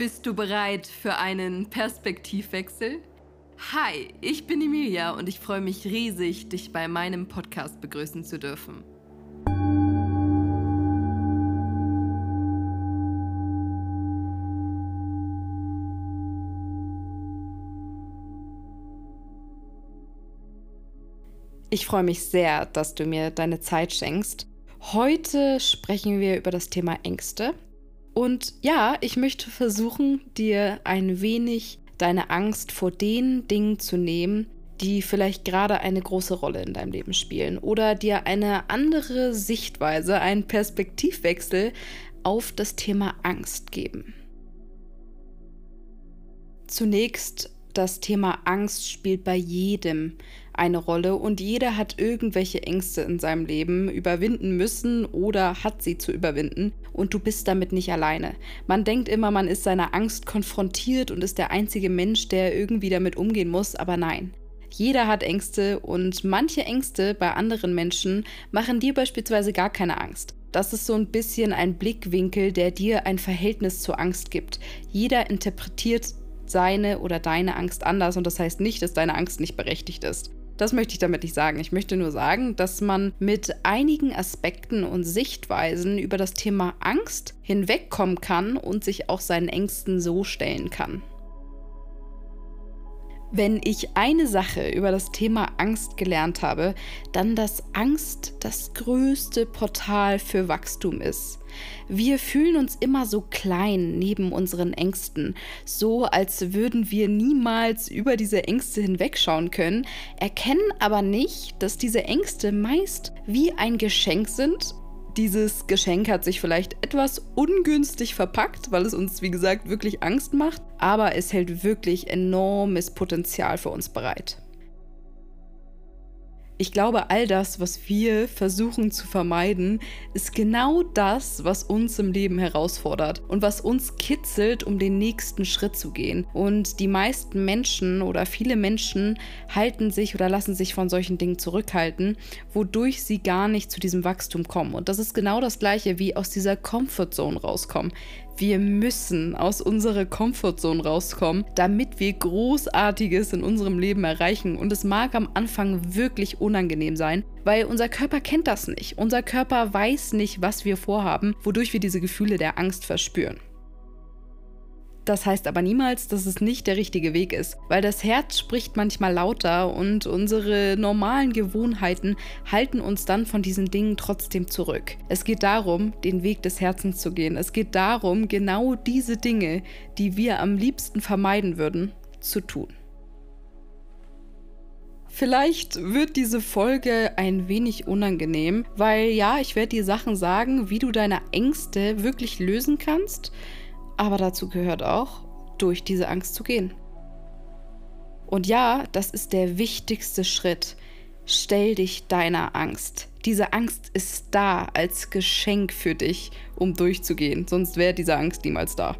Bist du bereit für einen Perspektivwechsel? Hi, ich bin Emilia und ich freue mich riesig, dich bei meinem Podcast begrüßen zu dürfen. Ich freue mich sehr, dass du mir deine Zeit schenkst. Heute sprechen wir über das Thema Ängste und ja, ich möchte versuchen, dir ein wenig deine Angst vor den Dingen zu nehmen, die vielleicht gerade eine große Rolle in deinem Leben spielen oder dir eine andere Sichtweise, einen Perspektivwechsel auf das Thema Angst geben. Zunächst, das Thema Angst spielt bei jedem eine Rolle und jeder hat irgendwelche Ängste in seinem Leben überwinden müssen oder hat sie zu überwinden und du bist damit nicht alleine. Man denkt immer, man ist seiner Angst konfrontiert und ist der einzige Mensch, der irgendwie damit umgehen muss, aber nein. Jeder hat Ängste und manche Ängste bei anderen Menschen machen dir beispielsweise gar keine Angst. Das ist so ein bisschen ein Blickwinkel, der dir ein Verhältnis zur Angst gibt. Jeder interpretiert seine oder deine Angst anders und das heißt nicht, dass deine Angst nicht berechtigt ist. Das möchte ich damit nicht sagen. Ich möchte nur sagen, dass man mit einigen Aspekten und Sichtweisen über das Thema Angst hinwegkommen kann und sich auch seinen Ängsten so stellen kann. Wenn ich eine Sache über das Thema Angst gelernt habe, dann dass Angst das größte Portal für Wachstum ist. Wir fühlen uns immer so klein neben unseren Ängsten, so als würden wir niemals über diese Ängste hinwegschauen können, erkennen aber nicht, dass diese Ängste meist wie ein Geschenk sind dieses Geschenk hat sich vielleicht etwas ungünstig verpackt, weil es uns, wie gesagt, wirklich Angst macht, aber es hält wirklich enormes Potenzial für uns bereit. Ich glaube, all das, was wir versuchen zu vermeiden, ist genau das, was uns im Leben herausfordert und was uns kitzelt, um den nächsten Schritt zu gehen. Und die meisten Menschen oder viele Menschen halten sich oder lassen sich von solchen Dingen zurückhalten, wodurch sie gar nicht zu diesem Wachstum kommen. Und das ist genau das gleiche wie aus dieser Comfortzone rauskommen. Wir müssen aus unserer Comfortzone rauskommen, damit wir Großartiges in unserem Leben erreichen. Und es mag am Anfang wirklich unangenehm sein, weil unser Körper kennt das nicht. Unser Körper weiß nicht, was wir vorhaben, wodurch wir diese Gefühle der Angst verspüren. Das heißt aber niemals, dass es nicht der richtige Weg ist, weil das Herz spricht manchmal lauter und unsere normalen Gewohnheiten halten uns dann von diesen Dingen trotzdem zurück. Es geht darum, den Weg des Herzens zu gehen. Es geht darum, genau diese Dinge, die wir am liebsten vermeiden würden, zu tun. Vielleicht wird diese Folge ein wenig unangenehm, weil ja, ich werde dir Sachen sagen, wie du deine Ängste wirklich lösen kannst aber dazu gehört auch, durch diese Angst zu gehen. Und ja, das ist der wichtigste Schritt. Stell dich deiner Angst. Diese Angst ist da als Geschenk für dich, um durchzugehen. Sonst wäre diese Angst niemals da.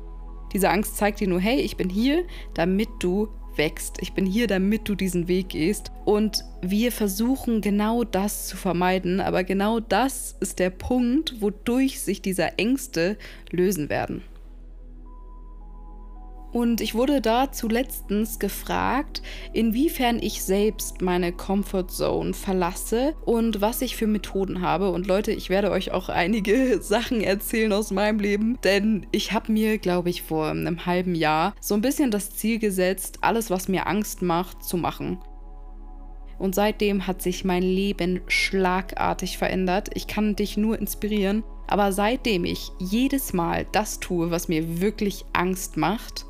Diese Angst zeigt dir nur, hey, ich bin hier, damit du wächst. Ich bin hier, damit du diesen Weg gehst. Und wir versuchen genau das zu vermeiden, aber genau das ist der Punkt, wodurch sich diese Ängste lösen werden. Und ich wurde dazu letztens gefragt, inwiefern ich selbst meine Comfort Zone verlasse und was ich für Methoden habe. Und Leute, ich werde euch auch einige Sachen erzählen aus meinem Leben, denn ich habe mir, glaube ich, vor einem halben Jahr so ein bisschen das Ziel gesetzt, alles, was mir Angst macht, zu machen. Und seitdem hat sich mein Leben schlagartig verändert. Ich kann dich nur inspirieren. Aber seitdem ich jedes Mal das tue, was mir wirklich Angst macht,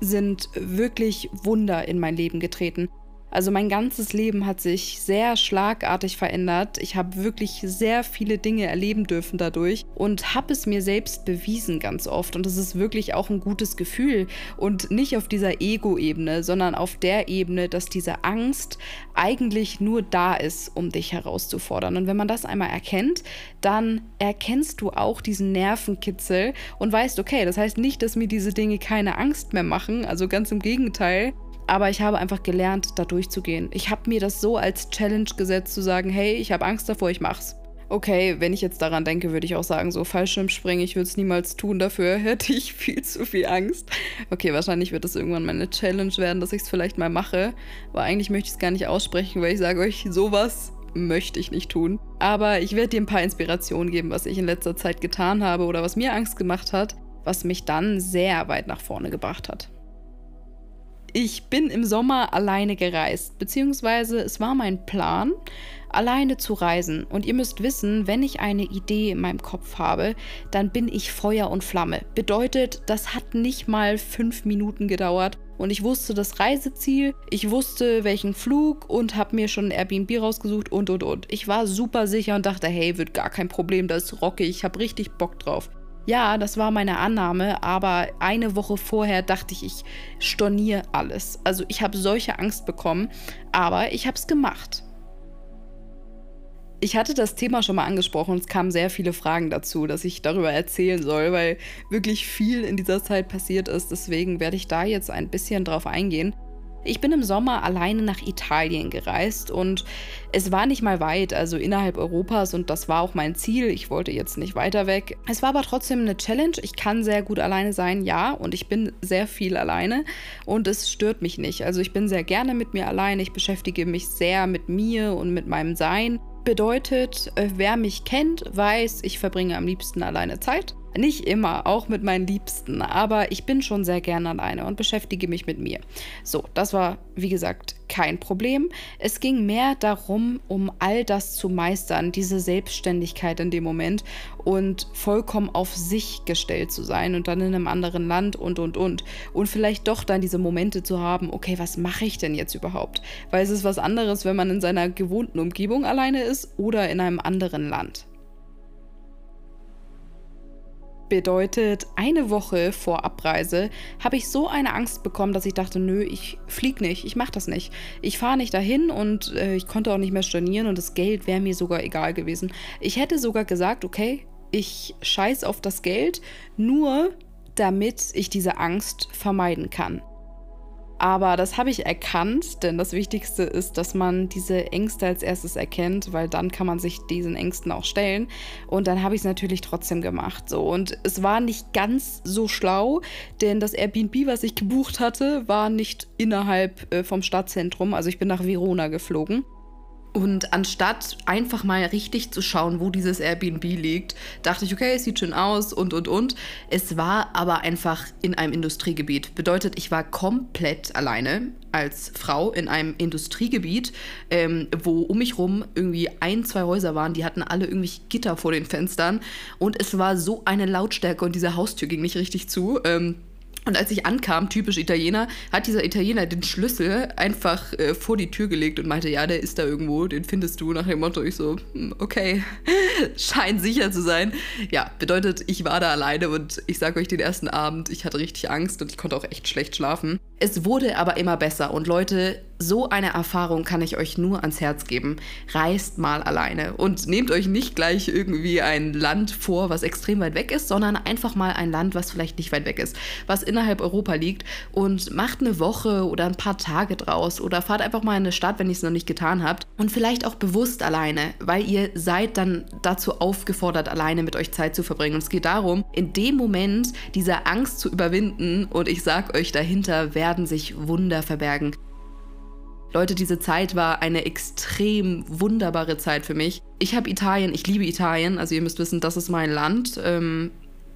sind wirklich Wunder in mein Leben getreten. Also mein ganzes Leben hat sich sehr schlagartig verändert. Ich habe wirklich sehr viele Dinge erleben dürfen dadurch und habe es mir selbst bewiesen ganz oft. Und das ist wirklich auch ein gutes Gefühl. Und nicht auf dieser Ego-Ebene, sondern auf der Ebene, dass diese Angst eigentlich nur da ist, um dich herauszufordern. Und wenn man das einmal erkennt, dann erkennst du auch diesen Nervenkitzel und weißt, okay, das heißt nicht, dass mir diese Dinge keine Angst mehr machen. Also ganz im Gegenteil. Aber ich habe einfach gelernt, da durchzugehen. Ich habe mir das so als Challenge gesetzt, zu sagen, hey, ich habe Angst davor, ich mach's. Okay, wenn ich jetzt daran denke, würde ich auch sagen, so Fallschirmspringen, ich würde es niemals tun, dafür hätte ich viel zu viel Angst. Okay, wahrscheinlich wird das irgendwann meine Challenge werden, dass ich es vielleicht mal mache. Aber eigentlich möchte ich es gar nicht aussprechen, weil ich sage euch, sowas möchte ich nicht tun. Aber ich werde dir ein paar Inspirationen geben, was ich in letzter Zeit getan habe oder was mir Angst gemacht hat, was mich dann sehr weit nach vorne gebracht hat. Ich bin im Sommer alleine gereist, beziehungsweise es war mein Plan, alleine zu reisen. Und ihr müsst wissen, wenn ich eine Idee in meinem Kopf habe, dann bin ich Feuer und Flamme. Bedeutet, das hat nicht mal fünf Minuten gedauert. Und ich wusste das Reiseziel, ich wusste welchen Flug und habe mir schon ein Airbnb rausgesucht und und und. Ich war super sicher und dachte, hey, wird gar kein Problem, das ist rockig, ich habe richtig Bock drauf. Ja, das war meine Annahme, aber eine Woche vorher dachte ich, ich storniere alles. Also ich habe solche Angst bekommen, aber ich habe es gemacht. Ich hatte das Thema schon mal angesprochen und es kamen sehr viele Fragen dazu, dass ich darüber erzählen soll, weil wirklich viel in dieser Zeit passiert ist. Deswegen werde ich da jetzt ein bisschen drauf eingehen. Ich bin im Sommer alleine nach Italien gereist und es war nicht mal weit, also innerhalb Europas und das war auch mein Ziel. Ich wollte jetzt nicht weiter weg. Es war aber trotzdem eine Challenge. Ich kann sehr gut alleine sein, ja, und ich bin sehr viel alleine und es stört mich nicht. Also ich bin sehr gerne mit mir alleine. Ich beschäftige mich sehr mit mir und mit meinem Sein. Bedeutet, äh, wer mich kennt, weiß, ich verbringe am liebsten alleine Zeit. Nicht immer, auch mit meinen Liebsten, aber ich bin schon sehr gerne alleine und beschäftige mich mit mir. So, das war, wie gesagt, kein Problem. Es ging mehr darum, um all das zu meistern, diese Selbstständigkeit in dem Moment und vollkommen auf sich gestellt zu sein und dann in einem anderen Land und und und. Und vielleicht doch dann diese Momente zu haben, okay, was mache ich denn jetzt überhaupt? Weil es ist was anderes, wenn man in seiner gewohnten Umgebung alleine ist oder in einem anderen Land. Bedeutet, eine Woche vor Abreise habe ich so eine Angst bekommen, dass ich dachte, nö, ich fliege nicht, ich mache das nicht. Ich fahre nicht dahin und äh, ich konnte auch nicht mehr stornieren und das Geld wäre mir sogar egal gewesen. Ich hätte sogar gesagt, okay, ich scheiß auf das Geld, nur damit ich diese Angst vermeiden kann. Aber das habe ich erkannt, denn das Wichtigste ist, dass man diese Ängste als erstes erkennt, weil dann kann man sich diesen Ängsten auch stellen. Und dann habe ich es natürlich trotzdem gemacht. So. Und es war nicht ganz so schlau, denn das Airbnb, was ich gebucht hatte, war nicht innerhalb äh, vom Stadtzentrum. Also ich bin nach Verona geflogen. Und anstatt einfach mal richtig zu schauen, wo dieses Airbnb liegt, dachte ich, okay, es sieht schön aus und und und. Es war aber einfach in einem Industriegebiet. Bedeutet, ich war komplett alleine als Frau in einem Industriegebiet, ähm, wo um mich rum irgendwie ein, zwei Häuser waren, die hatten alle irgendwie Gitter vor den Fenstern. Und es war so eine Lautstärke und diese Haustür ging nicht richtig zu. Ähm, und als ich ankam, typisch Italiener, hat dieser Italiener den Schlüssel einfach äh, vor die Tür gelegt und meinte, ja, der ist da irgendwo, den findest du. Nach dem Motto, ich so, hm, okay, scheint sicher zu sein. Ja, bedeutet, ich war da alleine und ich sage euch den ersten Abend, ich hatte richtig Angst und ich konnte auch echt schlecht schlafen. Es wurde aber immer besser und Leute, so eine Erfahrung kann ich euch nur ans Herz geben. Reist mal alleine und nehmt euch nicht gleich irgendwie ein Land vor, was extrem weit weg ist, sondern einfach mal ein Land, was vielleicht nicht weit weg ist, was innerhalb Europa liegt und macht eine Woche oder ein paar Tage draus oder fahrt einfach mal in eine Stadt, wenn ihr es noch nicht getan habt und vielleicht auch bewusst alleine, weil ihr seid dann dazu aufgefordert, alleine mit euch Zeit zu verbringen. Und es geht darum, in dem Moment diese Angst zu überwinden und ich sag euch, dahinter werden sich Wunder verbergen. Leute, diese Zeit war eine extrem wunderbare Zeit für mich. Ich habe Italien, ich liebe Italien, also ihr müsst wissen, das ist mein Land. Ähm,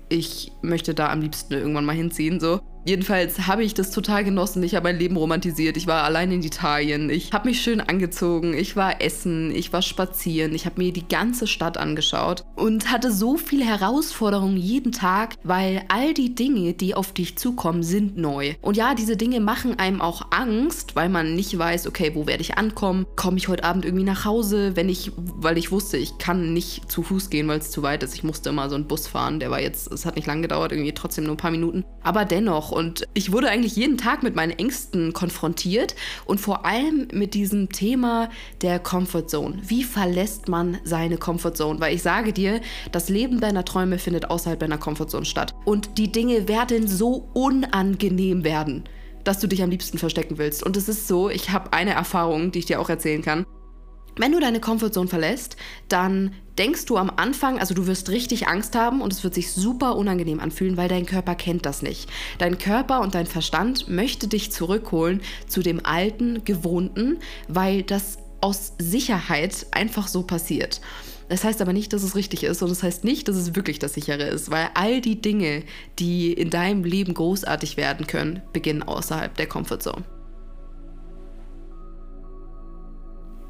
ich möchte da am liebsten irgendwann mal hinziehen, so. Jedenfalls habe ich das total genossen. Ich habe mein Leben romantisiert. Ich war allein in Italien. Ich habe mich schön angezogen. Ich war essen. Ich war spazieren. Ich habe mir die ganze Stadt angeschaut und hatte so viele Herausforderungen jeden Tag, weil all die Dinge, die auf dich zukommen, sind neu. Und ja, diese Dinge machen einem auch Angst, weil man nicht weiß, okay, wo werde ich ankommen? Komme ich heute Abend irgendwie nach Hause? Wenn ich, weil ich wusste, ich kann nicht zu Fuß gehen, weil es zu weit ist. Ich musste immer so einen Bus fahren. Der war jetzt, es hat nicht lang gedauert, irgendwie trotzdem nur ein paar Minuten. Aber dennoch und ich wurde eigentlich jeden Tag mit meinen Ängsten konfrontiert und vor allem mit diesem Thema der Comfortzone. Wie verlässt man seine Comfortzone? Weil ich sage dir, das Leben deiner Träume findet außerhalb deiner Comfortzone statt. Und die Dinge werden so unangenehm werden, dass du dich am liebsten verstecken willst. Und es ist so, ich habe eine Erfahrung, die ich dir auch erzählen kann. Wenn du deine Comfortzone verlässt, dann denkst du am Anfang, also du wirst richtig Angst haben und es wird sich super unangenehm anfühlen, weil dein Körper kennt das nicht. Dein Körper und dein Verstand möchte dich zurückholen zu dem alten, gewohnten, weil das aus Sicherheit einfach so passiert. Das heißt aber nicht, dass es richtig ist und das heißt nicht, dass es wirklich das sichere ist, weil all die Dinge, die in deinem Leben großartig werden können, beginnen außerhalb der Comfortzone.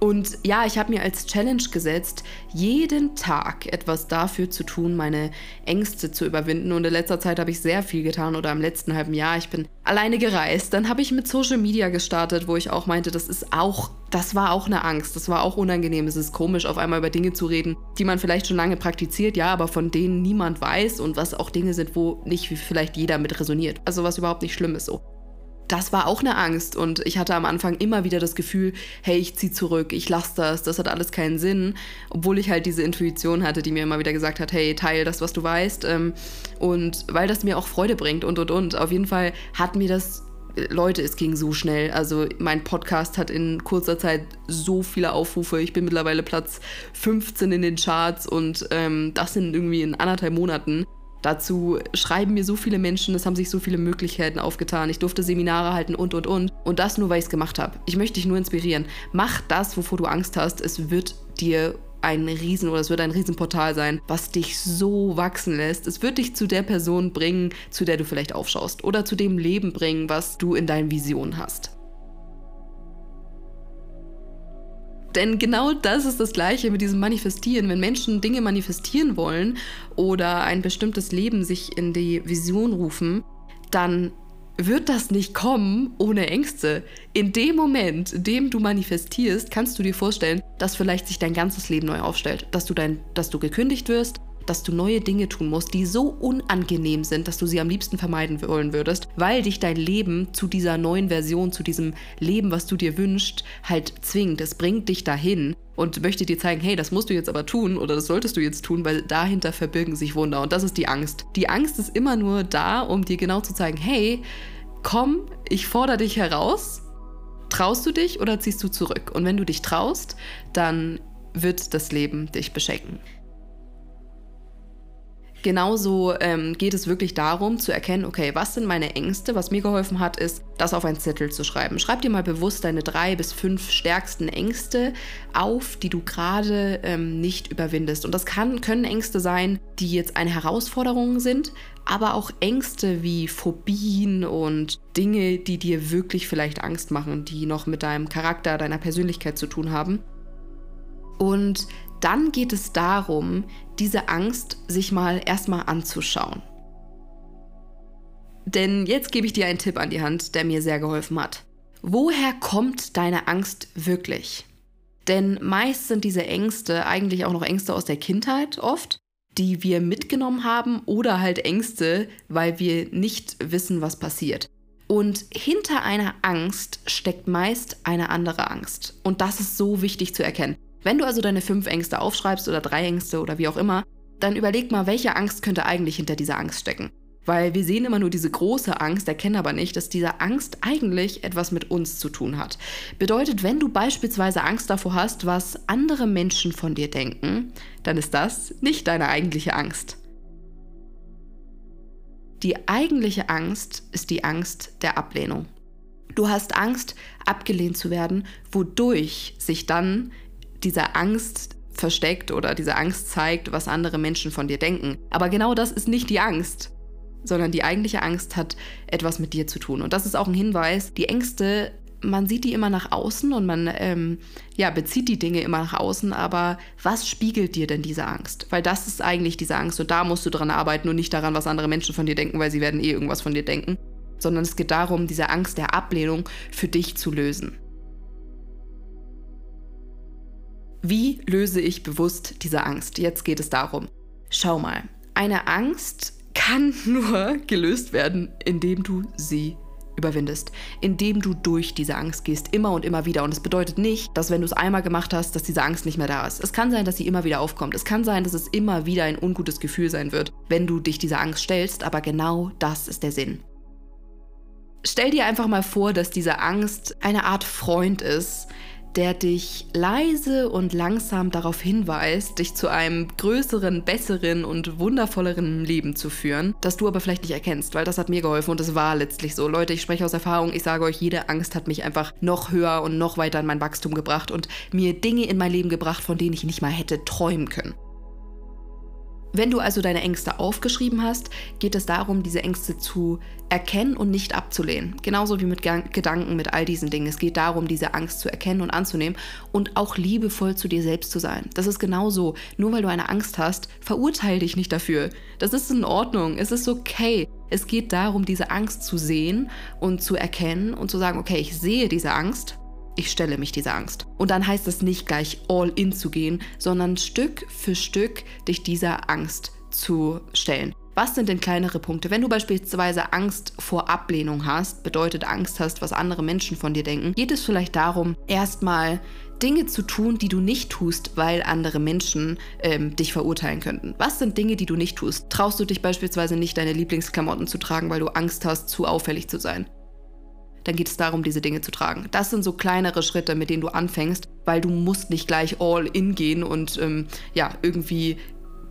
Und ja, ich habe mir als Challenge gesetzt, jeden Tag etwas dafür zu tun, meine Ängste zu überwinden. Und in letzter Zeit habe ich sehr viel getan oder im letzten halben Jahr. Ich bin alleine gereist. Dann habe ich mit Social Media gestartet, wo ich auch meinte, das ist auch, das war auch eine Angst. Das war auch unangenehm. Es ist komisch, auf einmal über Dinge zu reden, die man vielleicht schon lange praktiziert, ja, aber von denen niemand weiß und was auch Dinge sind, wo nicht vielleicht jeder mit resoniert. Also was überhaupt nicht schlimm ist so das war auch eine Angst und ich hatte am Anfang immer wieder das Gefühl, hey, ich zieh zurück, ich lasse das, das hat alles keinen Sinn, obwohl ich halt diese Intuition hatte, die mir immer wieder gesagt hat, hey, teil das, was du weißt ähm, und weil das mir auch Freude bringt und und und. Auf jeden Fall hat mir das Leute, es ging so schnell. Also mein Podcast hat in kurzer Zeit so viele Aufrufe. Ich bin mittlerweile Platz 15 in den Charts und ähm, das sind irgendwie in anderthalb Monaten. Dazu schreiben mir so viele Menschen, es haben sich so viele Möglichkeiten aufgetan. Ich durfte Seminare halten und, und, und. Und das nur, weil ich es gemacht habe. Ich möchte dich nur inspirieren. Mach das, wovor du Angst hast. Es wird dir ein Riesen oder es wird ein Riesenportal sein, was dich so wachsen lässt. Es wird dich zu der Person bringen, zu der du vielleicht aufschaust. Oder zu dem Leben bringen, was du in deinen Visionen hast. Denn genau das ist das Gleiche mit diesem Manifestieren. Wenn Menschen Dinge manifestieren wollen oder ein bestimmtes Leben sich in die Vision rufen, dann wird das nicht kommen ohne Ängste. In dem Moment, in dem du manifestierst, kannst du dir vorstellen, dass vielleicht sich dein ganzes Leben neu aufstellt, dass du dein, dass du gekündigt wirst, dass du neue Dinge tun musst, die so unangenehm sind, dass du sie am liebsten vermeiden wollen würdest, weil dich dein Leben zu dieser neuen Version, zu diesem Leben, was du dir wünschst, halt zwingt. Es bringt dich dahin und möchte dir zeigen, hey, das musst du jetzt aber tun oder das solltest du jetzt tun, weil dahinter verbirgen sich Wunder und das ist die Angst. Die Angst ist immer nur da, um dir genau zu zeigen, hey, komm, ich fordere dich heraus. Traust du dich oder ziehst du zurück? Und wenn du dich traust, dann wird das Leben dich beschenken. Genauso ähm, geht es wirklich darum zu erkennen, okay, was sind meine Ängste? Was mir geholfen hat, ist, das auf einen Zettel zu schreiben. Schreib dir mal bewusst deine drei bis fünf stärksten Ängste auf, die du gerade ähm, nicht überwindest. Und das kann, können Ängste sein, die jetzt eine Herausforderung sind, aber auch Ängste wie Phobien und Dinge, die dir wirklich vielleicht Angst machen, die noch mit deinem Charakter, deiner Persönlichkeit zu tun haben. Und dann geht es darum, diese Angst sich mal erstmal anzuschauen. Denn jetzt gebe ich dir einen Tipp an die Hand, der mir sehr geholfen hat. Woher kommt deine Angst wirklich? Denn meist sind diese Ängste eigentlich auch noch Ängste aus der Kindheit oft, die wir mitgenommen haben oder halt Ängste, weil wir nicht wissen, was passiert. Und hinter einer Angst steckt meist eine andere Angst. Und das ist so wichtig zu erkennen. Wenn du also deine fünf Ängste aufschreibst oder drei Ängste oder wie auch immer, dann überleg mal, welche Angst könnte eigentlich hinter dieser Angst stecken. Weil wir sehen immer nur diese große Angst, erkennen aber nicht, dass diese Angst eigentlich etwas mit uns zu tun hat. Bedeutet, wenn du beispielsweise Angst davor hast, was andere Menschen von dir denken, dann ist das nicht deine eigentliche Angst. Die eigentliche Angst ist die Angst der Ablehnung. Du hast Angst, abgelehnt zu werden, wodurch sich dann diese Angst versteckt oder diese Angst zeigt, was andere Menschen von dir denken. Aber genau das ist nicht die Angst, sondern die eigentliche Angst hat etwas mit dir zu tun. Und das ist auch ein Hinweis, die Ängste, man sieht die immer nach außen und man ähm, ja, bezieht die Dinge immer nach außen, aber was spiegelt dir denn diese Angst? Weil das ist eigentlich diese Angst und da musst du dran arbeiten und nicht daran, was andere Menschen von dir denken, weil sie werden eh irgendwas von dir denken, sondern es geht darum, diese Angst der Ablehnung für dich zu lösen. Wie löse ich bewusst diese Angst? Jetzt geht es darum. Schau mal, eine Angst kann nur gelöst werden, indem du sie überwindest, indem du durch diese Angst gehst, immer und immer wieder. Und es bedeutet nicht, dass wenn du es einmal gemacht hast, dass diese Angst nicht mehr da ist. Es kann sein, dass sie immer wieder aufkommt. Es kann sein, dass es immer wieder ein ungutes Gefühl sein wird, wenn du dich dieser Angst stellst, aber genau das ist der Sinn. Stell dir einfach mal vor, dass diese Angst eine Art Freund ist, der dich leise und langsam darauf hinweist, dich zu einem größeren, besseren und wundervolleren Leben zu führen, das du aber vielleicht nicht erkennst, weil das hat mir geholfen und es war letztlich so. Leute, ich spreche aus Erfahrung, ich sage euch, jede Angst hat mich einfach noch höher und noch weiter in mein Wachstum gebracht und mir Dinge in mein Leben gebracht, von denen ich nicht mal hätte träumen können. Wenn du also deine Ängste aufgeschrieben hast, geht es darum, diese Ängste zu erkennen und nicht abzulehnen. Genauso wie mit Gedanken, mit all diesen Dingen. Es geht darum, diese Angst zu erkennen und anzunehmen und auch liebevoll zu dir selbst zu sein. Das ist genauso. Nur weil du eine Angst hast, verurteile dich nicht dafür. Das ist in Ordnung. Es ist okay. Es geht darum, diese Angst zu sehen und zu erkennen und zu sagen, okay, ich sehe diese Angst ich stelle mich dieser Angst. Und dann heißt es nicht gleich all in zu gehen, sondern Stück für Stück dich dieser Angst zu stellen. Was sind denn kleinere Punkte? Wenn du beispielsweise Angst vor Ablehnung hast, bedeutet Angst hast, was andere Menschen von dir denken, geht es vielleicht darum, erstmal Dinge zu tun, die du nicht tust, weil andere Menschen ähm, dich verurteilen könnten. Was sind Dinge, die du nicht tust? Traust du dich beispielsweise nicht, deine Lieblingsklamotten zu tragen, weil du Angst hast, zu auffällig zu sein? Dann geht es darum, diese Dinge zu tragen. Das sind so kleinere Schritte, mit denen du anfängst, weil du musst nicht gleich all in gehen und ähm, ja, irgendwie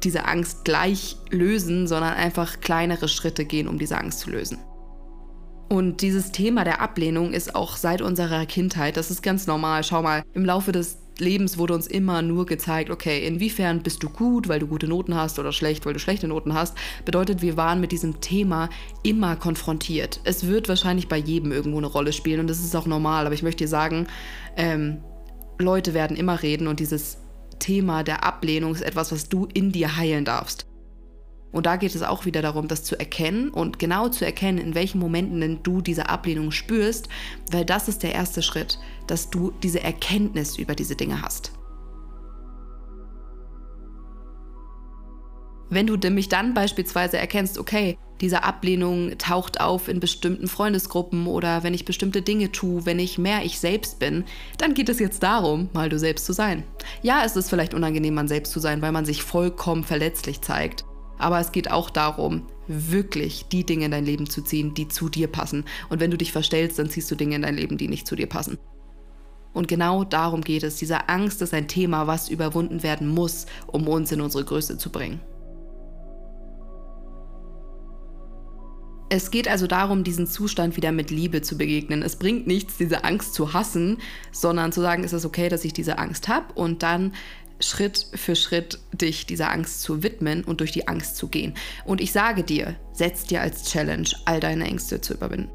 diese Angst gleich lösen, sondern einfach kleinere Schritte gehen, um diese Angst zu lösen. Und dieses Thema der Ablehnung ist auch seit unserer Kindheit, das ist ganz normal. Schau mal, im Laufe des Lebens wurde uns immer nur gezeigt, okay, inwiefern bist du gut, weil du gute Noten hast oder schlecht, weil du schlechte Noten hast. Bedeutet, wir waren mit diesem Thema immer konfrontiert. Es wird wahrscheinlich bei jedem irgendwo eine Rolle spielen und das ist auch normal, aber ich möchte dir sagen, ähm, Leute werden immer reden und dieses Thema der Ablehnung ist etwas, was du in dir heilen darfst. Und da geht es auch wieder darum, das zu erkennen und genau zu erkennen, in welchen Momenten denn du diese Ablehnung spürst, weil das ist der erste Schritt, dass du diese Erkenntnis über diese Dinge hast. Wenn du nämlich dann beispielsweise erkennst, okay, diese Ablehnung taucht auf in bestimmten Freundesgruppen oder wenn ich bestimmte Dinge tue, wenn ich mehr ich selbst bin, dann geht es jetzt darum, mal du selbst zu sein. Ja, es ist vielleicht unangenehm, man selbst zu sein, weil man sich vollkommen verletzlich zeigt. Aber es geht auch darum, wirklich die Dinge in dein Leben zu ziehen, die zu dir passen. Und wenn du dich verstellst, dann ziehst du Dinge in dein Leben, die nicht zu dir passen. Und genau darum geht es. Diese Angst ist ein Thema, was überwunden werden muss, um uns in unsere Größe zu bringen. Es geht also darum, diesen Zustand wieder mit Liebe zu begegnen. Es bringt nichts, diese Angst zu hassen, sondern zu sagen, es ist okay, dass ich diese Angst habe und dann Schritt für Schritt dich dieser Angst zu widmen und durch die Angst zu gehen. Und ich sage dir, setz dir als Challenge, all deine Ängste zu überwinden.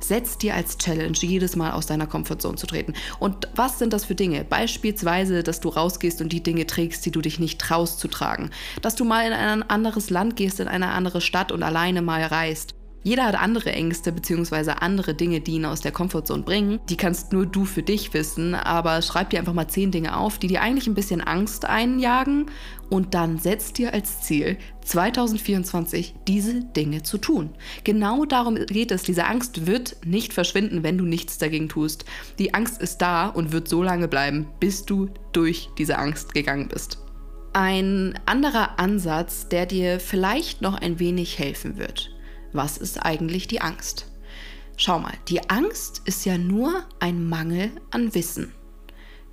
Setz dir als Challenge, jedes Mal aus deiner Komfortzone zu treten. Und was sind das für Dinge? Beispielsweise, dass du rausgehst und die Dinge trägst, die du dich nicht traust zu tragen. Dass du mal in ein anderes Land gehst, in eine andere Stadt und alleine mal reist. Jeder hat andere Ängste bzw. andere Dinge, die ihn aus der Komfortzone bringen. Die kannst nur du für dich wissen, aber schreib dir einfach mal zehn Dinge auf, die dir eigentlich ein bisschen Angst einjagen und dann setz dir als Ziel, 2024 diese Dinge zu tun. Genau darum geht es. Diese Angst wird nicht verschwinden, wenn du nichts dagegen tust. Die Angst ist da und wird so lange bleiben, bis du durch diese Angst gegangen bist. Ein anderer Ansatz, der dir vielleicht noch ein wenig helfen wird was ist eigentlich die Angst? Schau mal, die Angst ist ja nur ein Mangel an Wissen.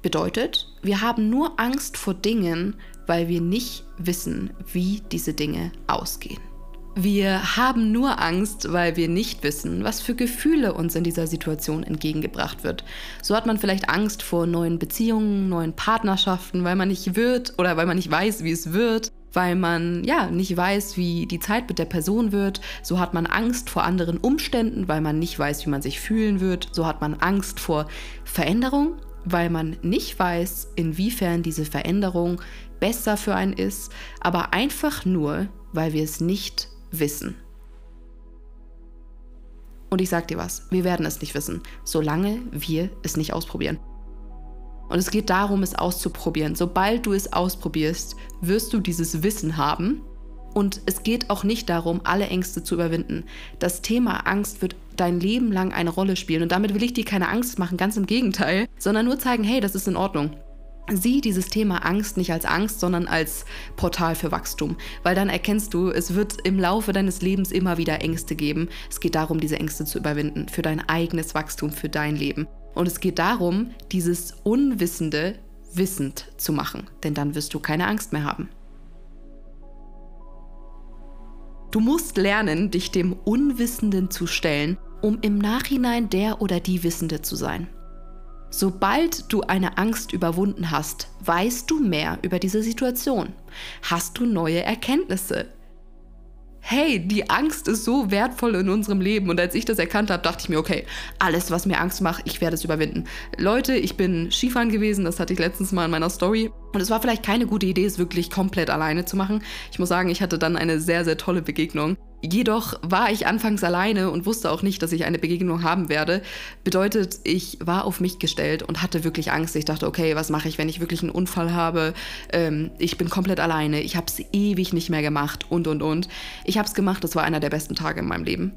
Bedeutet, wir haben nur Angst vor Dingen, weil wir nicht wissen, wie diese Dinge ausgehen. Wir haben nur Angst, weil wir nicht wissen, was für Gefühle uns in dieser Situation entgegengebracht wird. So hat man vielleicht Angst vor neuen Beziehungen, neuen Partnerschaften, weil man nicht wird oder weil man nicht weiß, wie es wird weil man ja nicht weiß, wie die Zeit mit der Person wird. So hat man Angst vor anderen Umständen, weil man nicht weiß, wie man sich fühlen wird. So hat man Angst vor Veränderung, weil man nicht weiß, inwiefern diese Veränderung besser für einen ist, aber einfach nur, weil wir es nicht wissen. Und ich sag dir was, wir werden es nicht wissen, solange wir es nicht ausprobieren. Und es geht darum, es auszuprobieren. Sobald du es ausprobierst, wirst du dieses Wissen haben. Und es geht auch nicht darum, alle Ängste zu überwinden. Das Thema Angst wird dein Leben lang eine Rolle spielen. Und damit will ich dir keine Angst machen, ganz im Gegenteil, sondern nur zeigen, hey, das ist in Ordnung. Sieh dieses Thema Angst nicht als Angst, sondern als Portal für Wachstum, weil dann erkennst du, es wird im Laufe deines Lebens immer wieder Ängste geben. Es geht darum, diese Ängste zu überwinden, für dein eigenes Wachstum, für dein Leben. Und es geht darum, dieses Unwissende wissend zu machen, denn dann wirst du keine Angst mehr haben. Du musst lernen, dich dem Unwissenden zu stellen, um im Nachhinein der oder die Wissende zu sein. Sobald du eine Angst überwunden hast, weißt du mehr über diese Situation. Hast du neue Erkenntnisse. Hey, die Angst ist so wertvoll in unserem Leben. Und als ich das erkannt habe, dachte ich mir, okay, alles, was mir Angst macht, ich werde es überwinden. Leute, ich bin Skifahren gewesen, das hatte ich letztens mal in meiner Story. Und es war vielleicht keine gute Idee, es wirklich komplett alleine zu machen. Ich muss sagen, ich hatte dann eine sehr, sehr tolle Begegnung. Jedoch war ich anfangs alleine und wusste auch nicht, dass ich eine Begegnung haben werde. Bedeutet, ich war auf mich gestellt und hatte wirklich Angst. Ich dachte, okay, was mache ich, wenn ich wirklich einen Unfall habe? Ähm, ich bin komplett alleine. Ich habe es ewig nicht mehr gemacht und, und, und. Ich habe es gemacht. Das war einer der besten Tage in meinem Leben.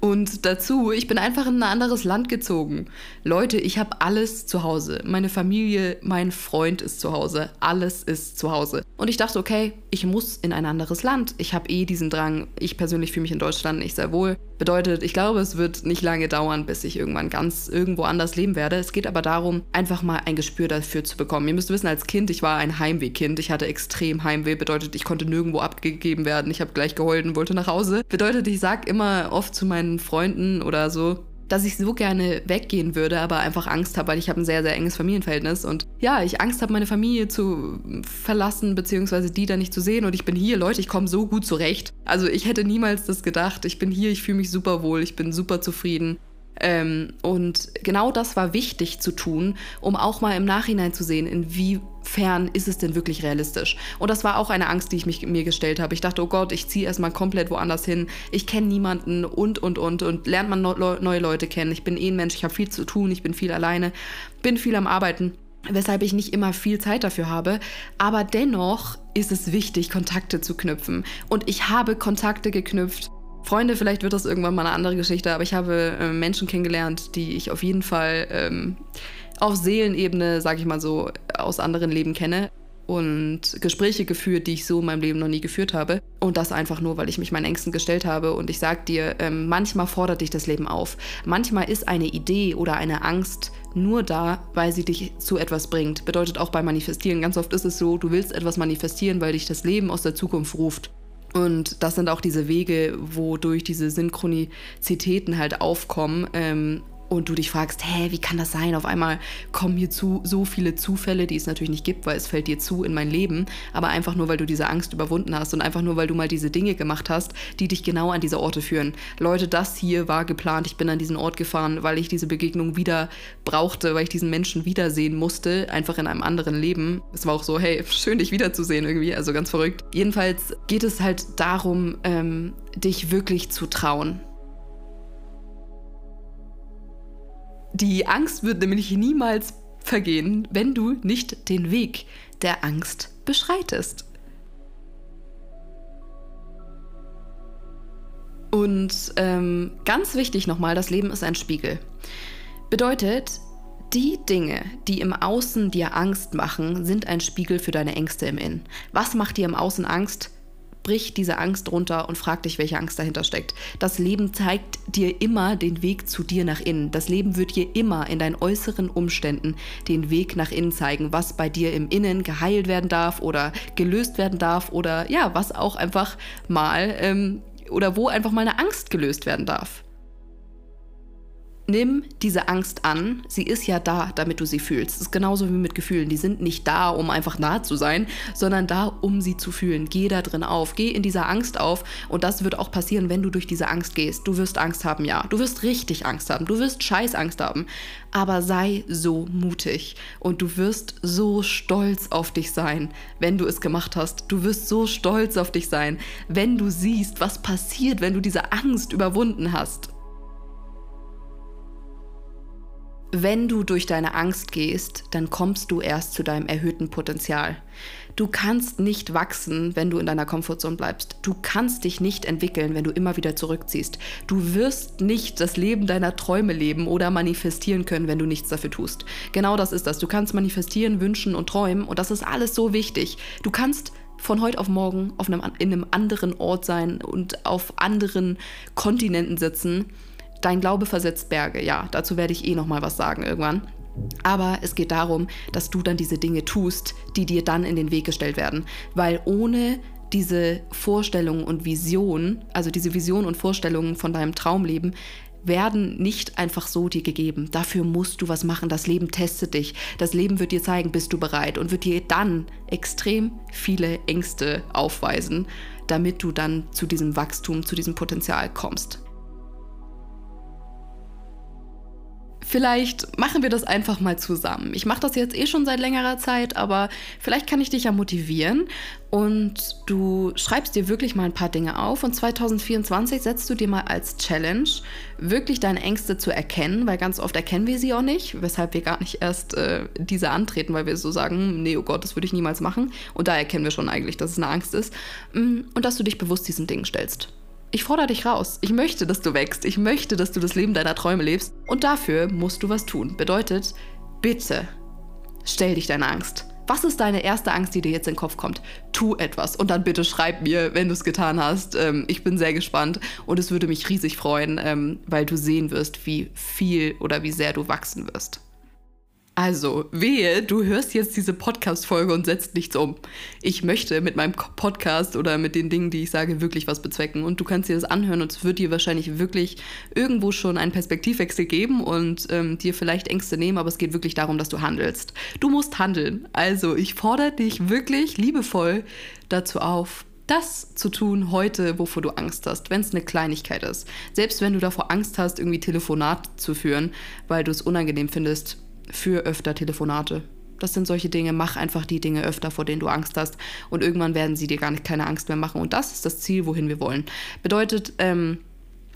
Und dazu, ich bin einfach in ein anderes Land gezogen. Leute, ich habe alles zu Hause. Meine Familie, mein Freund ist zu Hause. Alles ist zu Hause. Und ich dachte, okay, ich muss in ein anderes Land. Ich habe eh diesen Drang. Ich persönlich fühle mich in Deutschland nicht sehr wohl. Bedeutet, ich glaube, es wird nicht lange dauern, bis ich irgendwann ganz irgendwo anders leben werde. Es geht aber darum, einfach mal ein Gespür dafür zu bekommen. Ihr müsst wissen, als Kind, ich war ein Heimwehkind. Ich hatte extrem Heimweh. Bedeutet, ich konnte nirgendwo abgegeben werden. Ich habe gleich geheult und wollte nach Hause. Bedeutet, ich sage immer oft zu meinen Freunden oder so, dass ich so gerne weggehen würde, aber einfach Angst habe, weil ich habe ein sehr, sehr enges Familienverhältnis und ja, ich Angst habe, meine Familie zu verlassen, beziehungsweise die da nicht zu sehen und ich bin hier, Leute, ich komme so gut zurecht. Also ich hätte niemals das gedacht. Ich bin hier, ich fühle mich super wohl, ich bin super zufrieden. Ähm, und genau das war wichtig zu tun, um auch mal im Nachhinein zu sehen, inwiefern ist es denn wirklich realistisch. Und das war auch eine Angst, die ich mich, mir gestellt habe. Ich dachte, oh Gott, ich ziehe erstmal komplett woanders hin. Ich kenne niemanden und, und, und. Und lernt man neue Leute kennen. Ich bin eh ein Mensch, ich habe viel zu tun, ich bin viel alleine, bin viel am Arbeiten weshalb ich nicht immer viel Zeit dafür habe. Aber dennoch ist es wichtig, Kontakte zu knüpfen. Und ich habe Kontakte geknüpft Freunde, vielleicht wird das irgendwann mal eine andere Geschichte, aber ich habe äh, Menschen kennengelernt, die ich auf jeden Fall ähm, auf Seelenebene, sag ich mal so, aus anderen Leben kenne und Gespräche geführt, die ich so in meinem Leben noch nie geführt habe. Und das einfach nur, weil ich mich meinen Ängsten gestellt habe. Und ich sag dir, ähm, manchmal fordert dich das Leben auf. Manchmal ist eine Idee oder eine Angst nur da, weil sie dich zu etwas bringt. Bedeutet auch beim Manifestieren. Ganz oft ist es so, du willst etwas manifestieren, weil dich das Leben aus der Zukunft ruft. Und das sind auch diese Wege, wodurch diese Synchronizitäten halt aufkommen. Ähm, und du dich fragst, hä, wie kann das sein? Auf einmal kommen hier zu so viele Zufälle, die es natürlich nicht gibt, weil es fällt dir zu in mein Leben, aber einfach nur, weil du diese Angst überwunden hast und einfach nur, weil du mal diese Dinge gemacht hast, die dich genau an diese Orte führen. Leute, das hier war geplant. Ich bin an diesen Ort gefahren, weil ich diese Begegnung wieder brauchte, weil ich diesen Menschen wiedersehen musste, einfach in einem anderen Leben. Es war auch so, hey, schön dich wiederzusehen irgendwie, also ganz verrückt. Jedenfalls geht es halt darum, ähm, dich wirklich zu trauen Die Angst wird nämlich niemals vergehen, wenn du nicht den Weg der Angst beschreitest. Und ähm, ganz wichtig nochmal, das Leben ist ein Spiegel. Bedeutet, die Dinge, die im Außen dir Angst machen, sind ein Spiegel für deine Ängste im Innen. Was macht dir im Außen Angst? Brich diese Angst runter und frag dich, welche Angst dahinter steckt. Das Leben zeigt dir immer den Weg zu dir nach innen. Das Leben wird dir immer in deinen äußeren Umständen den Weg nach innen zeigen, was bei dir im Innen geheilt werden darf oder gelöst werden darf oder ja, was auch einfach mal ähm, oder wo einfach mal eine Angst gelöst werden darf. Nimm diese Angst an. Sie ist ja da, damit du sie fühlst. Es ist genauso wie mit Gefühlen. Die sind nicht da, um einfach nah zu sein, sondern da, um sie zu fühlen. Geh da drin auf. Geh in dieser Angst auf. Und das wird auch passieren, wenn du durch diese Angst gehst. Du wirst Angst haben, ja. Du wirst richtig Angst haben. Du wirst scheiß Angst haben. Aber sei so mutig. Und du wirst so stolz auf dich sein, wenn du es gemacht hast. Du wirst so stolz auf dich sein, wenn du siehst, was passiert, wenn du diese Angst überwunden hast. Wenn du durch deine Angst gehst, dann kommst du erst zu deinem erhöhten Potenzial. Du kannst nicht wachsen, wenn du in deiner Komfortzone bleibst. Du kannst dich nicht entwickeln, wenn du immer wieder zurückziehst. Du wirst nicht das Leben deiner Träume leben oder manifestieren können, wenn du nichts dafür tust. Genau das ist das. Du kannst manifestieren, wünschen und träumen und das ist alles so wichtig. Du kannst von heute auf morgen auf einem, in einem anderen Ort sein und auf anderen Kontinenten sitzen Dein Glaube versetzt Berge, ja, dazu werde ich eh noch mal was sagen irgendwann. Aber es geht darum, dass du dann diese Dinge tust, die dir dann in den Weg gestellt werden, weil ohne diese Vorstellungen und Vision, also diese Vision und Vorstellungen von deinem Traumleben, werden nicht einfach so dir gegeben. Dafür musst du was machen. Das Leben testet dich. Das Leben wird dir zeigen, bist du bereit und wird dir dann extrem viele Ängste aufweisen, damit du dann zu diesem Wachstum, zu diesem Potenzial kommst. Vielleicht machen wir das einfach mal zusammen. Ich mache das jetzt eh schon seit längerer Zeit, aber vielleicht kann ich dich ja motivieren und du schreibst dir wirklich mal ein paar Dinge auf und 2024 setzt du dir mal als Challenge, wirklich deine Ängste zu erkennen, weil ganz oft erkennen wir sie auch nicht, weshalb wir gar nicht erst äh, diese antreten, weil wir so sagen, hm, nee, oh Gott, das würde ich niemals machen. Und da erkennen wir schon eigentlich, dass es eine Angst ist. Mm, und dass du dich bewusst diesen Dingen stellst. Ich fordere dich raus. Ich möchte, dass du wächst. Ich möchte, dass du das Leben deiner Träume lebst. Und dafür musst du was tun. Bedeutet, bitte stell dich deine Angst. Was ist deine erste Angst, die dir jetzt in den Kopf kommt? Tu etwas und dann bitte schreib mir, wenn du es getan hast. Ähm, ich bin sehr gespannt und es würde mich riesig freuen, ähm, weil du sehen wirst, wie viel oder wie sehr du wachsen wirst. Also, wehe, du hörst jetzt diese Podcast-Folge und setzt nichts um. Ich möchte mit meinem Podcast oder mit den Dingen, die ich sage, wirklich was bezwecken. Und du kannst dir das anhören und es wird dir wahrscheinlich wirklich irgendwo schon einen Perspektivwechsel geben und ähm, dir vielleicht Ängste nehmen, aber es geht wirklich darum, dass du handelst. Du musst handeln. Also, ich fordere dich wirklich liebevoll dazu auf, das zu tun heute, wovor du Angst hast, wenn es eine Kleinigkeit ist. Selbst wenn du davor Angst hast, irgendwie Telefonat zu führen, weil du es unangenehm findest, für öfter Telefonate. Das sind solche Dinge, mach einfach die Dinge öfter, vor denen du Angst hast. Und irgendwann werden sie dir gar nicht keine Angst mehr machen. Und das ist das Ziel, wohin wir wollen. Bedeutet, ähm,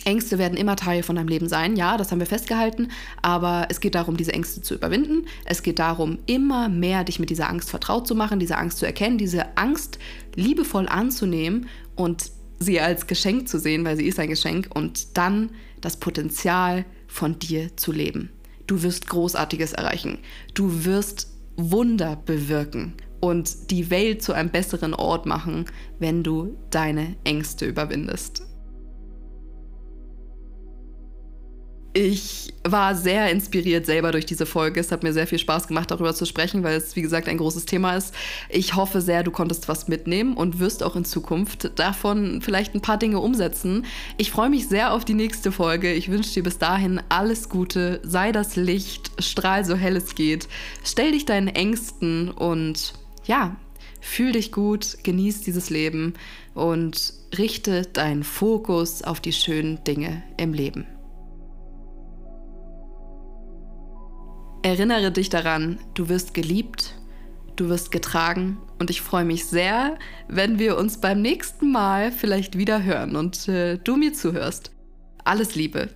Ängste werden immer Teil von deinem Leben sein, ja, das haben wir festgehalten, aber es geht darum, diese Ängste zu überwinden. Es geht darum, immer mehr dich mit dieser Angst vertraut zu machen, diese Angst zu erkennen, diese Angst liebevoll anzunehmen und sie als Geschenk zu sehen, weil sie ist ein Geschenk, und dann das Potenzial von dir zu leben. Du wirst Großartiges erreichen. Du wirst Wunder bewirken und die Welt zu einem besseren Ort machen, wenn du deine Ängste überwindest. Ich war sehr inspiriert selber durch diese Folge. Es hat mir sehr viel Spaß gemacht, darüber zu sprechen, weil es, wie gesagt, ein großes Thema ist. Ich hoffe sehr, du konntest was mitnehmen und wirst auch in Zukunft davon vielleicht ein paar Dinge umsetzen. Ich freue mich sehr auf die nächste Folge. Ich wünsche dir bis dahin alles Gute. Sei das Licht, strahl so hell es geht. Stell dich deinen Ängsten und ja, fühl dich gut, genieß dieses Leben und richte deinen Fokus auf die schönen Dinge im Leben. Erinnere dich daran, du wirst geliebt, du wirst getragen und ich freue mich sehr, wenn wir uns beim nächsten Mal vielleicht wieder hören und äh, du mir zuhörst. Alles Liebe.